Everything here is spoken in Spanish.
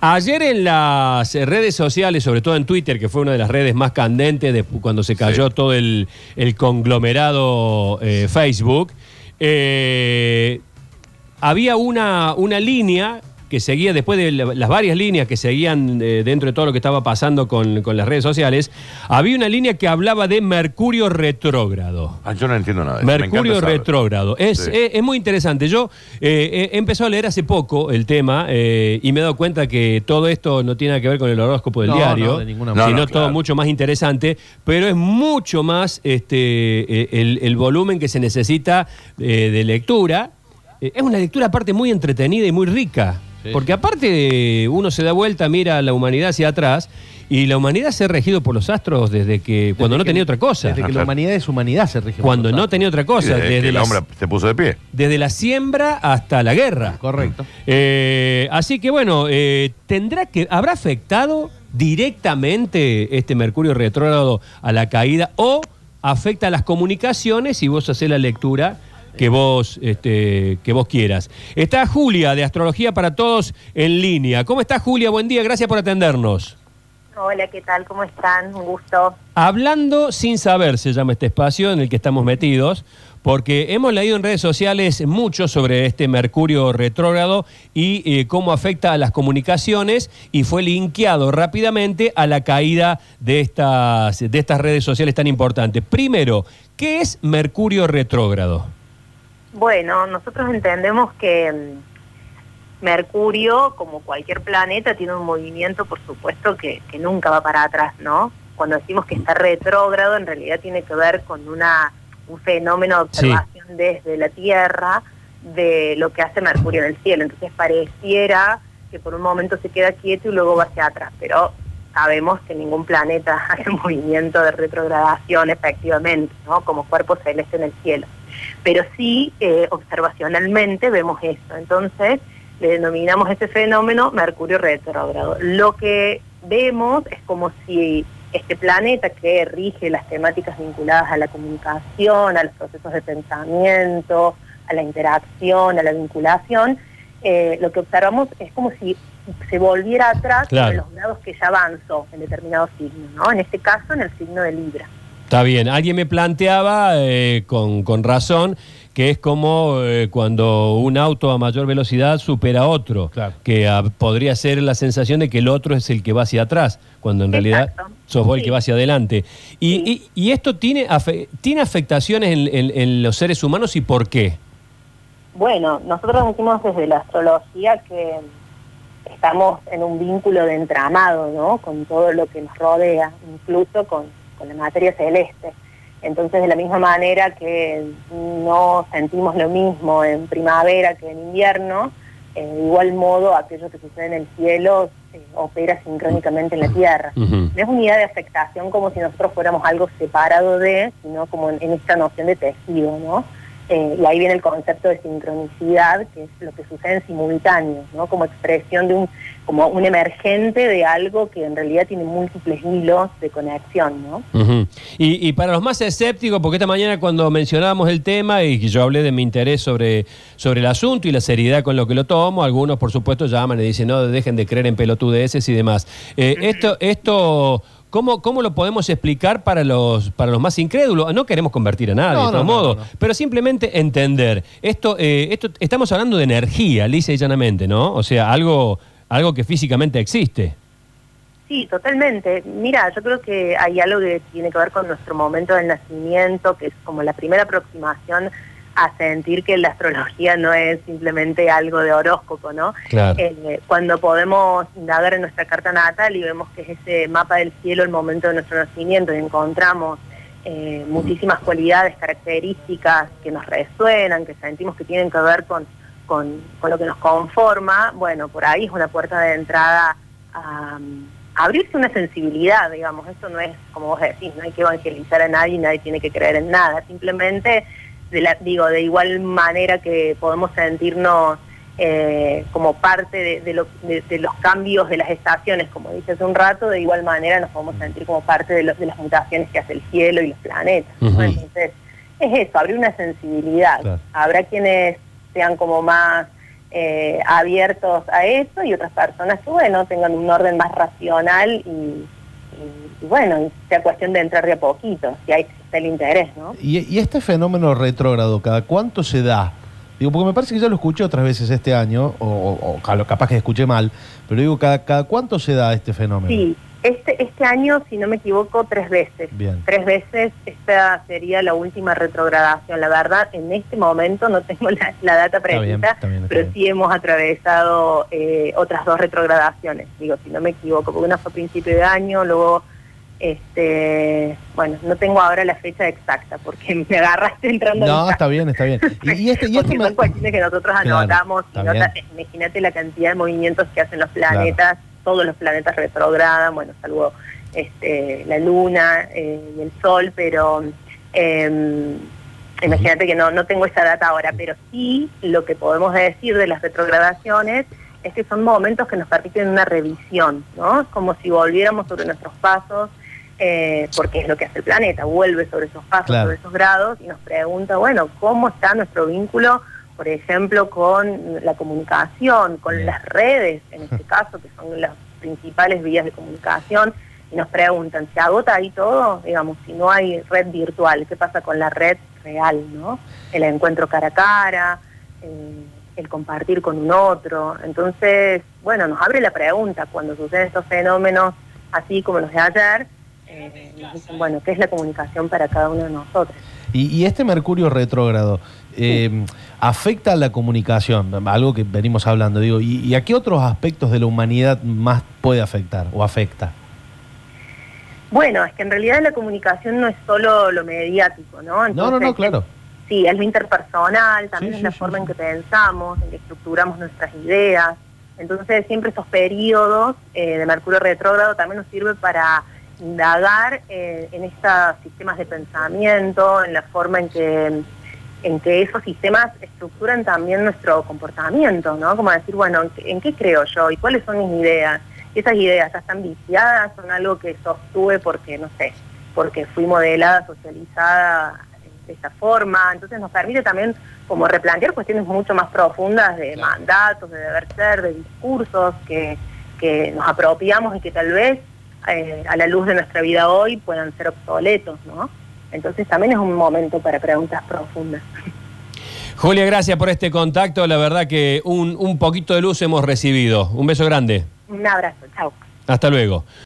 Ayer en las redes sociales, sobre todo en Twitter, que fue una de las redes más candentes de cuando se cayó todo el, el conglomerado eh, Facebook, eh, había una, una línea que seguía, después de la- las varias líneas que seguían eh, dentro de todo lo que estaba pasando con, con las redes sociales, había una línea que hablaba de Mercurio retrógrado. Ah, yo no entiendo nada. de eso. Me Mercurio retrógrado. Es, Sí. es, es muy interesante. Yo eh, he empezado a leer hace poco el tema eh, y me he dado cuenta que todo esto no tiene nada que ver con el horóscopo del No, diario, no, de ninguna manera. sino No, no, todo mucho más interesante, pero es mucho más este, eh, el, el volumen que se necesita eh, de lectura. Eh, es una lectura aparte muy entretenida y muy rica. Sí. Porque aparte uno se da vuelta, mira a la humanidad hacia atrás y la humanidad se ha regido por los astros desde que cuando no que- tenía otra cosa. Desde que la humanidad es humanidad se rige. por Cuando los no astros. tenía otra cosa, desde que desde, el las- hombre se puso de pie. desde la siembra hasta la guerra. Correcto. Eh, así que bueno, eh, tendrá que habrá afectado directamente este Mercurio retrógrado a la caída o afecta a las comunicaciones y vos haces la lectura que vos este, que vos quieras. Está Julia de Astrología para Todos en línea. ¿Cómo está Julia? Buen día, gracias por atendernos. Hola, ¿qué tal? ¿Cómo están? Un gusto. Hablando sin saber se llama este espacio en el que estamos metidos, porque hemos leído en redes sociales mucho sobre este Mercurio retrógrado y eh, cómo afecta a las comunicaciones y fue linkeado rápidamente a la caída de estas, de estas redes sociales tan importantes. Primero, ¿qué es Mercurio retrógrado? Bueno, nosotros entendemos que mm, Mercurio, como cualquier planeta, tiene un movimiento, por supuesto, que, que nunca va para atrás, ¿no? Cuando decimos que está retrógrado, en realidad tiene que ver con una, un fenómeno de Sí. observación desde la Tierra de lo que hace Mercurio en el cielo. Entonces pareciera que por un momento se queda quieto y luego va hacia atrás, pero sabemos que ningún planeta hace movimiento de retrogradación efectivamente, ¿no? Como cuerpo celeste en el cielo. Pero sí, eh, observacionalmente vemos eso. Entonces, le denominamos ese fenómeno Mercurio retrógrado. Lo que vemos es como si este planeta que rige las temáticas vinculadas a la comunicación, a los procesos de pensamiento, a la interacción, a la vinculación, eh, lo que observamos es como si se volviera atrás Claro. en los grados que ya avanzó en determinado signo, ¿no? En este caso, en el signo de Libra. Está bien, alguien me planteaba eh, con, con razón que es como eh, cuando un auto a mayor velocidad supera a otro, Claro. que ah, podría ser la sensación de que el otro es el que va hacia atrás, cuando en realidad sos vos el que va hacia adelante. Y, Sí. y- y esto tiene, afe- tiene afectaciones en, en- en los seres humanos y por qué? Bueno, nosotros decimos desde la astrología que estamos en un vínculo de entramado, ¿no? Con todo lo que nos rodea, incluso con, con la materia celeste. Entonces, de la misma manera que no sentimos lo mismo en primavera que en invierno, eh, de igual modo aquello que sucede en el cielo eh, opera sincrónicamente en la Tierra. No es unidad de afectación como si nosotros fuéramos algo separado de, sino como en, en esta noción de tejido, ¿no? Eh, y ahí viene el concepto de sincronicidad, que es lo que sucede en simultáneo, ¿no? Como expresión de un, como un emergente de algo que en realidad tiene múltiples hilos de conexión, ¿no? Y, y para los más escépticos, porque esta mañana cuando mencionábamos el tema y yo hablé de mi interés sobre, sobre el asunto y la seriedad con lo que lo tomo, algunos por supuesto llaman y dicen, no, dejen de creer en pelotudeces y demás. Eh, esto, esto ¿cómo, ¿cómo lo podemos explicar para los, para los más incrédulos? No queremos convertir a nadie, No, de no, no, no. pero simplemente entender. Esto, eh, esto, estamos hablando de energía, lisa y llanamente, ¿no? O sea, algo, algo que físicamente existe. Sí, totalmente. Mira, yo creo que hay algo que tiene que ver con nuestro momento del nacimiento, que es como la primera aproximación a sentir que la astrología no es simplemente algo de horóscopo, ¿no? Claro. Eh, cuando podemos indagar en nuestra carta natal y vemos que es ese mapa del cielo el momento de nuestro nacimiento y encontramos eh, muchísimas cualidades, características que nos resuenan, que sentimos que tienen que ver con, con, con lo que nos conforma, bueno, por ahí es una puerta de entrada a, abrirse una sensibilidad, digamos, esto no es, como vos decís, no hay que evangelizar a nadie, nadie tiene que creer en nada, simplemente, de la, digo, de igual manera que podemos sentirnos eh, como parte de, de lo- de- de los cambios de las estaciones, como dije hace un rato, de igual manera nos podemos sentir como parte de, lo- de las mutaciones que hace el cielo y los planetas. Entonces, es eso, abrir una sensibilidad. Claro. Habrá quienes sean como más eh, abiertos a eso y otras personas que, bueno, tengan un orden más racional y, bueno, sea cuestión de entrar de a poquito, si hay el interés, ¿no? Y, este fenómeno retrógrado, ¿cada cuánto se da? Digo, porque me parece que ya lo escuché otras veces este año, o, o capaz que escuché mal, pero digo, ¿cada, ¿cada cuánto se da este fenómeno? Sí, este, este año, si no me equivoco, tres veces. Tres veces esta sería la última retrogradación. La verdad, en este momento no tengo la, data precisa, pero sí hemos atravesado eh, otras dos retrogradaciones. Digo, si no me equivoco, porque una fue a principio de año, luego, este, bueno, no tengo ahora la fecha exacta, porque me agarraste entrando. No, está bien, está bien. Y, este, y este son cuestiones que nosotros anotamos. Imagínate la cantidad de movimientos que hacen los planetas todos los planetas retrogradan, bueno, salvo este, la Luna eh, y el Sol, pero em, imagínate que no, no tengo esa data ahora, pero sí lo que podemos decir de las retrogradaciones es que son momentos que nos permiten una revisión, ¿no? Como si volviéramos sobre nuestros pasos, eh, porque es lo que hace el planeta, vuelve sobre esos pasos, sobre esos grados y nos pregunta, bueno, ¿cómo está nuestro vínculo por ejemplo, con la comunicación, con las redes, en este caso, que son las principales vías de comunicación, y nos preguntan, ¿se agota ahí todo? Digamos, si no hay red virtual, ¿qué pasa con la red real, no? El encuentro cara a cara, eh, el compartir con un otro. Entonces, bueno, nos abre la pregunta cuando suceden estos fenómenos, así como los de ayer, eh, nos dicen, bueno, ¿qué es la comunicación para cada uno de nosotros? Y, este Mercurio retrógrado, eh, afecta a la comunicación, algo que venimos hablando, digo, ¿y, a qué otros aspectos de la humanidad más puede afectar o afecta? Bueno, es que en realidad la comunicación no es solo lo mediático, ¿no? no, no, no, claro. Sí, es lo interpersonal, también es la forma en que pensamos, en que estructuramos nuestras ideas. Entonces siempre estos periodos eh, de Mercurio retrógrado también nos sirve para indagar eh, en estos sistemas de pensamiento, en la forma en que, en que esos sistemas estructuran también nuestro comportamiento, ¿no? Como decir, bueno, ¿en qué creo yo y cuáles son mis ideas? Y esas ideas ya están viciadas, son algo que sostuve porque, no sé, porque fui modelada, socializada de esta forma. Entonces nos permite también como replantear cuestiones mucho más profundas de mandatos, de deber ser, de discursos que, que nos apropiamos y que tal vez eh, a la luz de nuestra vida hoy puedan ser obsoletos, ¿no? Entonces también es un momento para preguntas profundas. Julia, gracias por este contacto. La verdad que un, un poquito de luz hemos recibido. Un beso grande. Un abrazo, chao. Hasta luego.